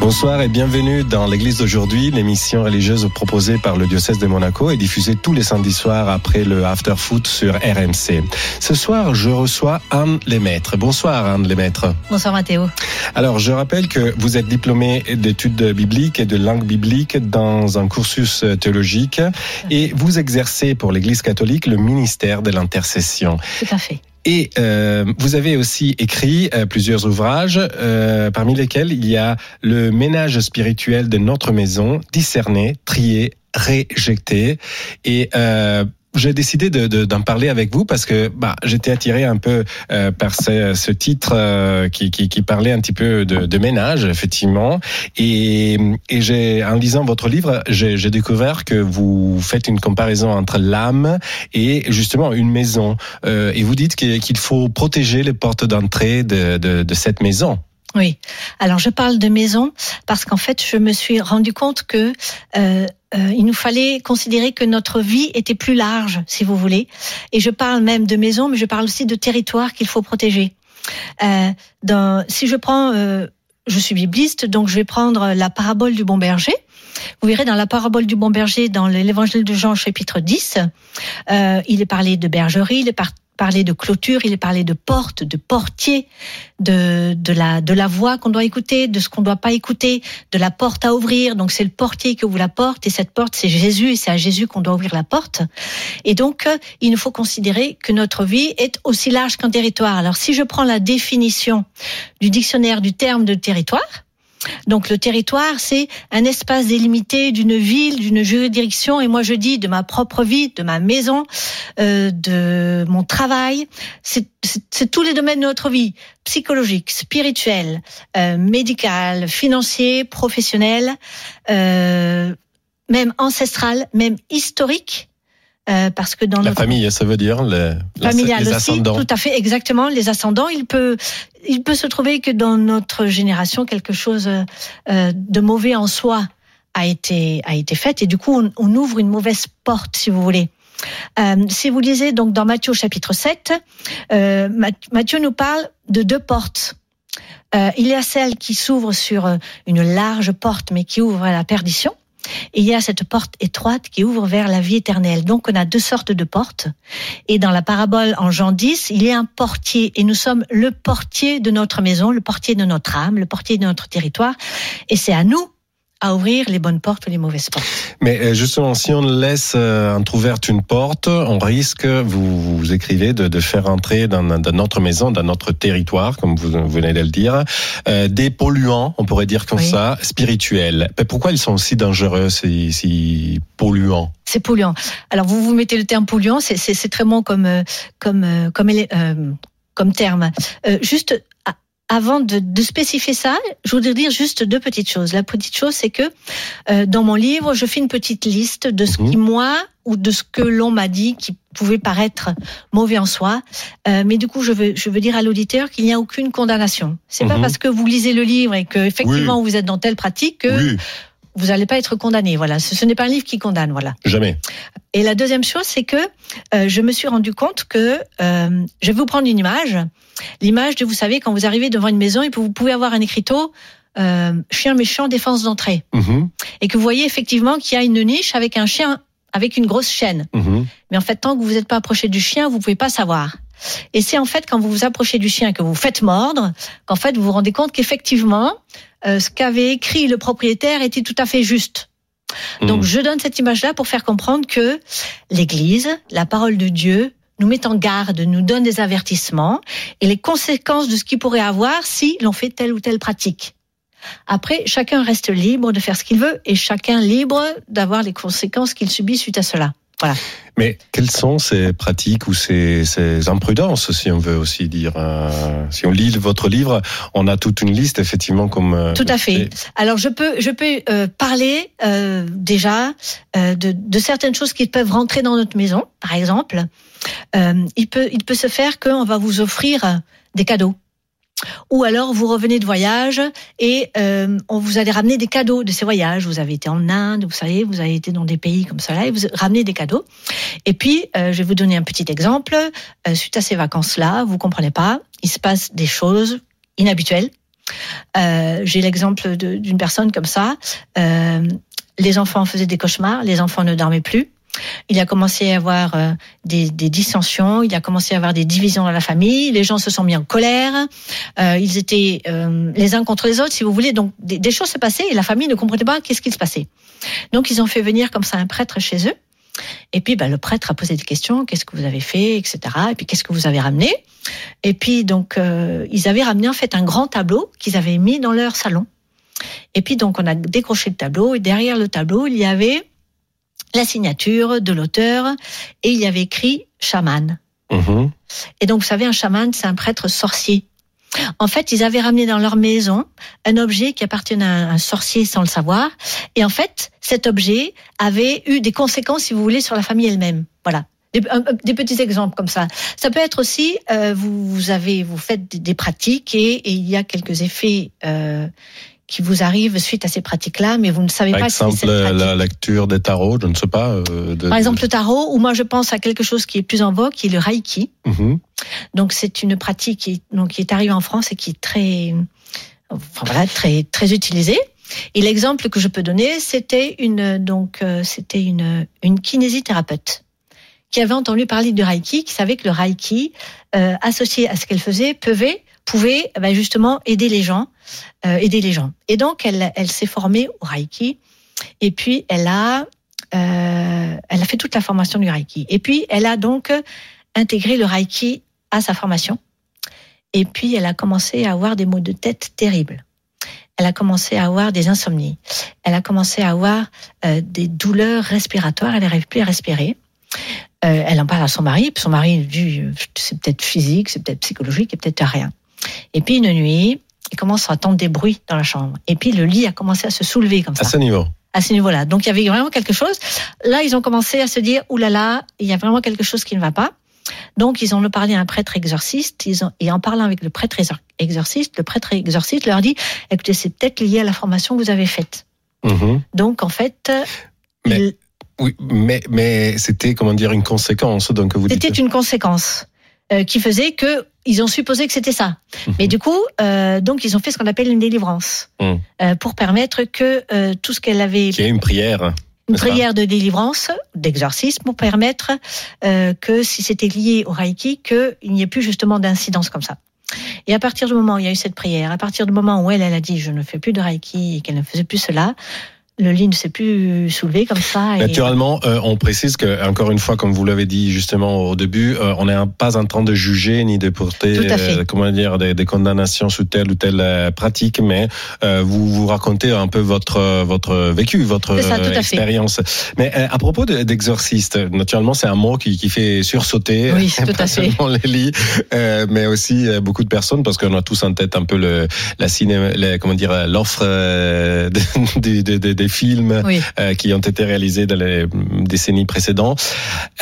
Bonsoir et bienvenue dans l'église d'aujourd'hui, l'émission religieuse proposée par le diocèse de Monaco et diffusée tous les samedis soirs après le after foot sur RMC. Ce soir, je reçois Anne Lemaître. Bonsoir Anne Lemaître. Bonsoir Mathéo. Alors, je rappelle que vous êtes diplômée d'études bibliques et de langue biblique dans un cursus théologique et vous exercez pour l'église catholique le ministère de l'intercession. Tout à fait. Et euh, vous avez aussi écrit euh, plusieurs ouvrages, euh, parmi lesquels il y a Le ménage spirituel de notre maison, discerné, trié, réjecté. Et euh, j'ai décidé d'en de, d'en parler avec vous parce que bah, j'étais attiré un peu euh, par ce, ce titre euh, qui, qui, qui, parlait un petit peu de, de ménage, effectivement. Et, et en lisant votre livre, j'ai découvert que vous faites une comparaison entre l'âme et justement une maison. Euh, et vous dites qu'il faut protéger les portes d'entrée de, de, de cette maison. Oui. Alors je parle de maison parce qu'en fait je me suis rendu compte que euh, euh, il nous fallait considérer que notre vie était plus large, si vous voulez. Et je parle même de maison, mais je parle aussi de territoire qu'il faut protéger. Euh, dans, si je prends, euh, je suis bibliste, donc je vais prendre la parabole du bon berger. Vous verrez dans la parabole du bon berger, dans l'évangile de Jean chapitre 10, euh, il est parlé de bergerie, il est parlé de clôture, il parlé de porte, de portier, de, de la, de la voix qu'on doit écouter, de ce qu'on ne doit pas écouter, de la porte à ouvrir. Donc c'est le portier qui ouvre la porte et cette porte c'est Jésus et c'est à Jésus qu'on doit ouvrir la porte. Et donc euh, il nous faut considérer que notre vie est aussi large qu'un territoire. Alors si je prends la définition du dictionnaire du terme de territoire, donc le territoire, c'est un espace délimité d'une ville, d'une juridiction. Et moi, je dis de ma propre vie, de ma maison, euh, de mon travail. C'est tous les domaines de notre vie psychologique, spirituel, euh, médical, financier, professionnel, euh, même ancestral, même historique. Euh, parce que dans la notre famille, ça veut dire les, les aussi, ascendants. tout à fait, exactement. Les ascendants, il peut, il peut se trouver que dans notre génération quelque chose euh, de mauvais en soi a été a été fait et du coup on, on ouvre une mauvaise porte, si vous voulez. Euh, si vous lisez donc dans Matthieu chapitre 7, euh, Matthieu nous parle de deux portes. Euh, il y a celle qui s'ouvre sur une large porte mais qui ouvre à la perdition. Et il y a cette porte étroite qui ouvre vers la vie éternelle. Donc on a deux sortes de portes. Et dans la parabole en Jean 10, il y a un portier. Et nous sommes le portier de notre maison, le portier de notre âme, le portier de notre territoire. Et c'est à nous à ouvrir les bonnes portes ou les mauvaises portes. Mais euh, justement, si on laisse euh, entrouverte une porte, on risque, vous, vous écrivez, de, de faire entrer dans, dans, notre maison, dans notre territoire, comme vous, vous venez de le dire, euh, des polluants, on pourrait dire comme Oui. ça, spirituels. Mais pourquoi ils sont aussi dangereux, ces, ces polluants? C'est polluant. Alors vous vous mettez le terme polluant, c'est- très bon comme euh, comme comme euh, comme terme. Euh, juste avant de, de spécifier ça, je voudrais dire juste deux petites choses. La petite chose, c'est que euh, dans mon livre, je fais une petite liste de ce Mhm. qui moi ou de ce que l'on m'a dit qui pouvait paraître mauvais en soi. Euh, mais du coup, je veux je veux dire à l'auditeur qu'il n'y a aucune condamnation. C'est pas Mhm. parce que vous lisez le livre et que effectivement vous êtes dans telle pratique que Oui, vous n'allez pas être condamné. Voilà, ce, ce n'est pas un livre qui condamne. Voilà. jamais. Et la deuxième chose, c'est que euh, je me suis rendu compte que euh, je vais vous prendre une image. L'image de, vous savez, quand vous arrivez devant une maison et que vous pouvez avoir un écriteau euh, chien méchant, défense d'entrée, Mhm, et que vous voyez effectivement qu'il y a une niche avec un chien avec une grosse chaîne. mhm. Mais en fait, tant que vous n'êtes pas approché du chien, vous pouvez pas savoir. Et c'est en fait quand vous vous approchez du chien que vous vous faites mordre, qu'en fait vous vous rendez compte qu'effectivement, euh, ce qu'avait écrit le propriétaire était tout à fait juste. Donc Mhm. je donne cette image-là pour faire comprendre que l'Église, la parole de Dieu, nous met en garde, nous donne des avertissements et les conséquences de ce qu'il pourrait avoir si l'on fait telle ou telle pratique. Après, chacun reste libre de faire ce qu'il veut et chacun libre d'avoir les conséquences qu'il subit suite à cela. Voilà. Mais quelles sont ces pratiques ou ces, ces imprudences, si on veut aussi dire euh, Si on lit votre livre, on a toute une liste, effectivement, comme... euh, Tout à fait. Alors je peux, je peux euh, parler déjà de, de certaines choses qui peuvent rentrer dans notre maison. Par exemple, il peut, il peut se faire qu'on va vous offrir des cadeaux. Ou alors vous revenez de voyage et euh, on vous allez ramener des cadeaux de ces voyages. Vous avez été en Inde, vous savez, vous avez été dans des pays comme cela et vous ramenez des cadeaux. Et puis euh, je vais vous donner un petit exemple. Euh, suite à ces vacances-là, vous comprenez pas, il se passe des choses inhabituelles. Euh, J'ai l'exemple d'une personne comme ça. Euh, les enfants faisaient des cauchemars, les enfants ne dormaient plus. Il a commencé à avoir euh, des, des dissensions, il a commencé à avoir des divisions dans la famille, les gens se sont mis en colère, euh, ils étaient euh, les uns contre les autres, si vous voulez. Donc des, choses se passaient et la famille ne comprenait pas qu'est-ce qui se passait. Donc ils ont fait venir comme ça un prêtre chez eux. Et puis bah, le prêtre a posé des questions, qu'est-ce que vous avez fait, etc. Et puis qu'est-ce que vous avez ramené? Et puis donc euh, ils avaient ramené en fait un grand tableau qu'ils avaient mis dans leur salon. Et puis donc on a décroché le tableau et derrière le tableau il y avait la signature de l'auteur et il y avait écrit chaman. Mhm. Et donc, vous savez, un chaman, c'est un prêtre sorcier. En fait, ils avaient ramené dans leur maison un objet qui appartenait à un sorcier sans le savoir. Et en fait, cet objet avait eu des conséquences, si vous voulez, sur la famille elle-même. Voilà. Des, un- un- des petits exemples comme ça. Ça peut être aussi, euh, vous, vous avez, vous faites des, des pratiques et, et il y a quelques effets euh, qui vous arrivent suite à ces pratiques-là, mais vous ne savez Par pas que c'est exemple, cette pratique. la lecture des tarots, je ne sais pas. euh, de- Par exemple, le tarot, ou moi je pense à quelque chose qui est plus en vogue, qui est le Reiki. Mhm. Donc c'est une pratique qui, donc, qui est arrivée en France et qui est très, enfin, voilà, très, très utilisée. Et l'exemple que je peux donner, c'était une, donc, euh, c'était une, une kinésithérapeute qui avait entendu parler du Reiki, qui savait que le Reiki, euh, associé à ce qu'elle faisait, pouvait, pouvait ben, justement aider les gens, aider les gens. Et donc elle, elle s'est formée au Reiki, et puis elle a, euh, elle a fait toute la formation du Reiki. Et puis elle a donc intégré le Reiki à sa formation. Et puis, elle a commencé à avoir des maux de tête terribles. Elle a commencé à avoir des insomnies. Elle a commencé à avoir euh, des douleurs respiratoires. Elle n'arrive plus à respirer. Euh, elle en parle à son mari. Son mari dit euh, c'est peut-être physique, c'est peut-être psychologique, et peut-être rien. Et puis une nuit, il commence à entendre des bruits dans la chambre. Et puis le lit a commencé à se soulever comme ça À ce niveau. à ce niveau-là. Donc il y avait vraiment quelque chose. Là, ils ont commencé à se dire oulala, là là, il y a vraiment quelque chose qui ne va pas. Donc ils ont parlé à un prêtre exorciste. Ils ont, et en parlant avec le prêtre exor- exorciste, le prêtre exorciste leur dit écoutez, c'est peut-être lié à la formation que vous avez faite. Mhm. Donc en fait, Mais- il- Oui, mais, mais c'était, comment dire, une conséquence. Donc, vous c'était une conséquence euh, qui faisait que ils ont supposé que c'était ça. Mhm. Mais du coup, euh, donc ils ont fait ce qu'on appelle une délivrance Mhm. euh, pour permettre que euh, tout ce qu'elle avait Qu'il y ait une prière. une n'est-ce pas prière de délivrance, d'exorcisme, pour permettre que si c'était lié au Reiki, qu'il n'y ait plus justement d'incidence comme ça. Et à partir du moment où il y a eu cette prière, à partir du moment où elle, elle a dit je ne fais plus de Reiki et qu'elle ne faisait plus cela, le lit ne s'est plus soulevé comme ça. Et... Naturellement, euh, on précise que, encore une fois, comme vous l'avez dit justement au début, euh, on n'est pas en train de juger ni de porter, euh, comment dire, des, des condamnations sur telle ou telle pratique, mais vous vous racontez un peu votre votre vécu, votre ça, expérience. Mais à propos de- d'exorciste, naturellement, c'est un mot qui, qui fait sursauter, Oui, tout pas à fait. les lits, mais aussi beaucoup de personnes, parce qu'on a tous en tête un peu le la cinéma, le- comment dire, l'offre euh, de- de- films Oui. euh, qui ont été réalisés dans les décennies précédentes,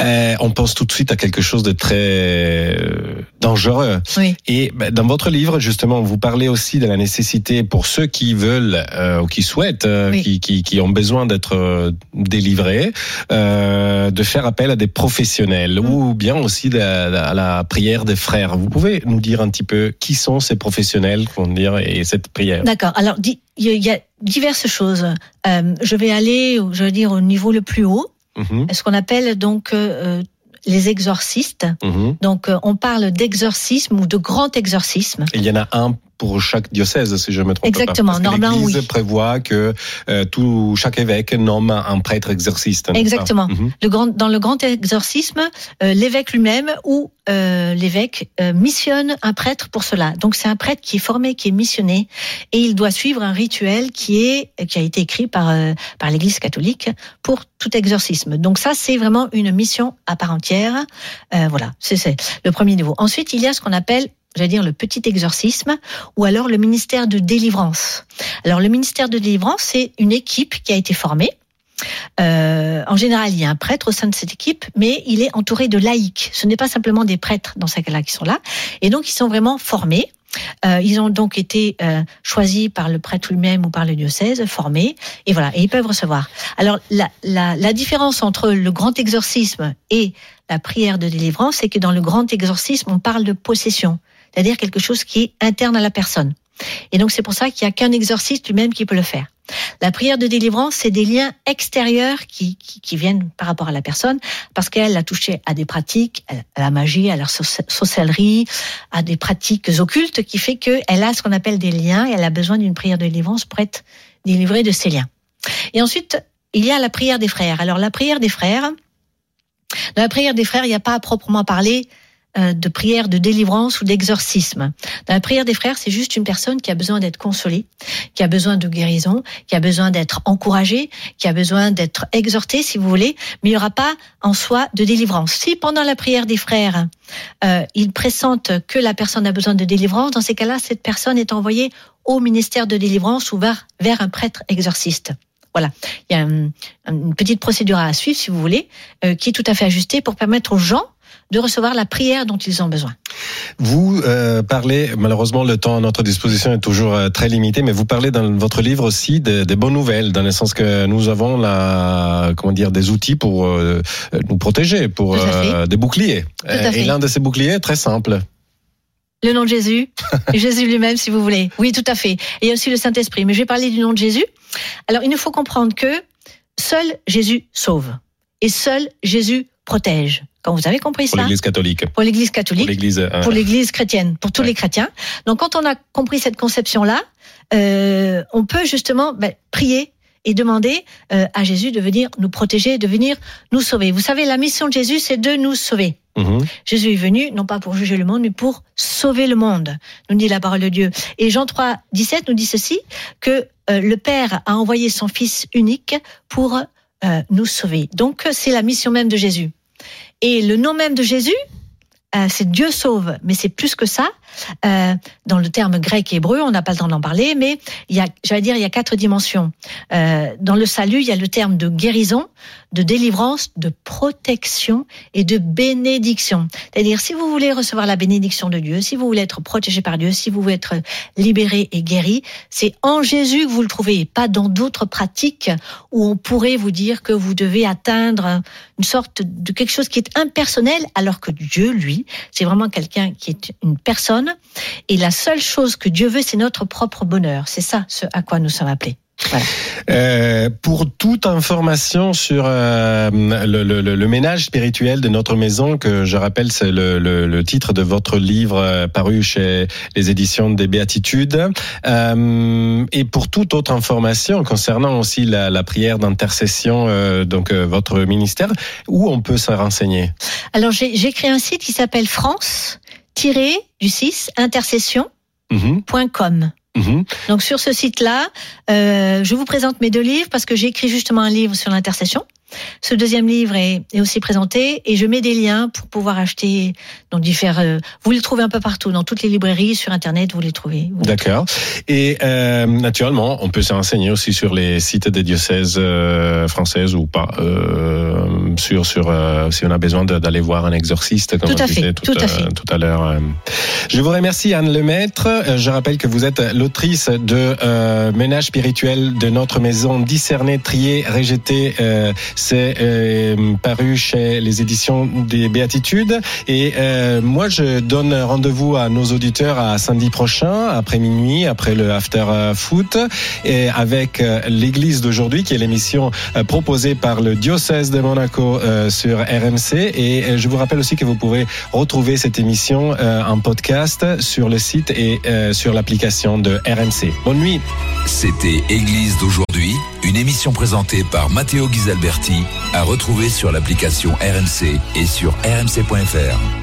euh, on pense tout de suite à quelque chose de très euh, dangereux. Oui. Et ben, dans votre livre, justement, vous parlez aussi de la nécessité pour ceux qui veulent ou qui souhaitent, Oui. qui, qui, qui ont besoin d'être délivrés, euh, de faire appel à des professionnels Mm. ou bien aussi de à la prière des frères. Vous pouvez nous dire un petit peu qui sont ces professionnels, comment dire, et cette prière D'accord. Alors, il y a- diverses choses. Euh, je vais aller, je veux dire, au niveau le plus haut, Mhm, ce qu'on appelle donc euh, les exorcistes. mhm. Donc, euh, on parle d'exorcisme ou de grand exorcisme. Il y en a un pour chaque diocèse, si je me trompe Exactement. pas. Normalement, l'Église oui. prévoit que euh, tout chaque évêque nomme un prêtre exorciste. Exactement. Mhm. Le grand, dans le grand exorcisme, euh, l'évêque lui-même ou euh, l'évêque missionne un prêtre pour cela. Donc c'est un prêtre qui est formé, qui est missionné, et il doit suivre un rituel qui est qui a été écrit par par l'Église catholique pour tout exorcisme. Donc ça c'est vraiment une mission à part entière. Voilà, c'est le premier niveau. Ensuite il y a ce qu'on appelle j'allais dire le petit exorcisme, ou alors le ministère de délivrance. Alors le ministère de délivrance, c'est une équipe qui a été formée. Euh, en général, il y a un prêtre au sein de cette équipe, mais il est entouré de laïcs. Ce n'est pas simplement des prêtres dans ce cas-là qui sont là. Et donc, ils sont vraiment formés. Euh, ils ont donc été euh, choisis par le prêtre lui-même ou par le diocèse, formés, et voilà, et ils peuvent recevoir. Alors, la, la, la différence entre le grand exorcisme et la prière de délivrance, c'est que dans le grand exorcisme, on parle de possession, c'est-à-dire quelque chose qui est interne à la personne. Et donc, c'est pour ça qu'il n'y a qu'un exorciste lui-même qui peut le faire. La prière de délivrance, c'est des liens extérieurs qui, qui, qui, viennent par rapport à la personne, parce qu'elle a touché à des pratiques, à la magie, à la sorcellerie, à des pratiques occultes, qui fait qu'elle a ce qu'on appelle des liens et elle a besoin d'une prière de délivrance pour être délivrée de ces liens. Et ensuite, il y a la prière des frères. Alors la prière des frères, dans la prière des frères, il n'y a pas à proprement parler de prière de délivrance ou d'exorcisme. Dans la prière des frères, c'est juste une personne qui a besoin d'être consolée, qui a besoin de guérison, qui a besoin d'être encouragée, qui a besoin d'être exhortée, si vous voulez, mais il n'y aura pas en soi de délivrance. Si pendant la prière des frères, euh, ils pressentent que la personne a besoin de délivrance, dans ces cas-là, cette personne est envoyée au ministère de délivrance ou vers, vers un prêtre exorciste. Voilà, il y a une petite procédure à suivre, si vous voulez, euh, qui est tout à fait ajustée pour permettre aux gens de recevoir la prière dont ils ont besoin. Vous euh, parlez, malheureusement le temps à notre disposition est toujours euh, très limité, mais vous parlez dans votre livre aussi des, des bonnes nouvelles, dans le sens que nous avons la, comment dire, des outils pour euh, nous protéger, pour des boucliers. Et l'un de ces boucliers est très simple. Le nom de Jésus, Jésus lui-même, si vous voulez. Oui, tout à fait. Et il y a aussi le Saint-Esprit. Mais je vais parler du nom de Jésus. Alors, il nous faut comprendre que seul Jésus sauve. Et seul Jésus protège. Quand vous avez compris pour ça. L'Église catholique. Pour l'Église catholique. Pour l'Église. Euh, pour l'Église chrétienne. Pour tous ouais. les chrétiens. Donc, quand on a compris cette conception-là, euh, on peut justement ben, prier et demander euh, à Jésus de venir nous protéger, de venir nous sauver. Vous savez, la mission de Jésus, c'est de nous sauver. Mmh. Jésus est venu, non pas pour juger le monde, mais pour sauver le monde, nous dit la parole de Dieu. Et Jean 3, 17 nous dit ceci, que euh, le Père a envoyé son Fils unique pour euh, nous sauver. Donc, c'est la mission même de Jésus. Et le nom même de Jésus, euh, c'est Dieu sauve, mais c'est plus que ça. Euh, dans le terme grec et hébreu, on n'a pas le temps d'en parler, mais il y a, j'allais dire, il y a quatre dimensions. Euh, dans le salut, il y a le terme de guérison, de délivrance, de protection et de bénédiction. C'est-à-dire, si vous voulez recevoir la bénédiction de Dieu, si vous voulez être protégé par Dieu, si vous voulez être libéré et guéri, c'est en Jésus que vous le trouvez, et pas dans d'autres pratiques où on pourrait vous dire que vous devez atteindre une sorte de quelque chose qui est impersonnel, alors que Dieu, lui, c'est vraiment quelqu'un qui est une personne et la seule chose que Dieu veut, c'est notre propre bonheur. C'est ça ce à quoi nous sommes appelés. Voilà. Euh, pour toute information sur euh, le, le, le, ménage spirituel de notre maison, que je rappelle, c'est le, le, titre de votre livre euh, paru chez les éditions des Béatitudes, et pour toute autre information concernant aussi la, la prière d'intercession, donc votre ministère, où on peut se renseigner? Alors j'ai créé un site qui s'appelle France du 6 intercession.com. Mmh. Donc sur ce site-là, euh, je vous présente mes deux livres parce que j'ai écrit justement un livre sur l'intercession. Ce deuxième livre est, est, aussi présenté et je mets des liens pour pouvoir acheter. Donc différents. Euh, vous les trouvez un peu partout dans toutes les librairies sur internet. Vous les trouvez. D'accord. Et euh, naturellement, on peut se renseigner aussi sur les sites des diocèses euh, françaises ou pas. Euh, sur sur si on a besoin d'aller voir un exorciste, comme tout à fait, tout, tout à, fait. tout à l'heure. Je vous remercie Anne Lemaître. Je rappelle que vous êtes l'autrice de euh, Ménage spirituel de notre maison, discerné, trié, rejeté. C'est euh, paru chez les éditions des Béatitudes. Et euh, moi, je donne rendez-vous à nos auditeurs à samedi prochain, après minuit, après le after euh, foot, et avec euh, l'église d'aujourd'hui, qui est l'émission euh, proposée par le diocèse de Monaco sur RMC. Et je vous rappelle aussi que vous pouvez retrouver cette émission en podcast sur le site et sur l'application de RMC. Bonne nuit. C'était Église d'aujourd'hui une émission présentée par Matteo Ghisalberti à retrouver sur l'application RMC et sur rmc.fr.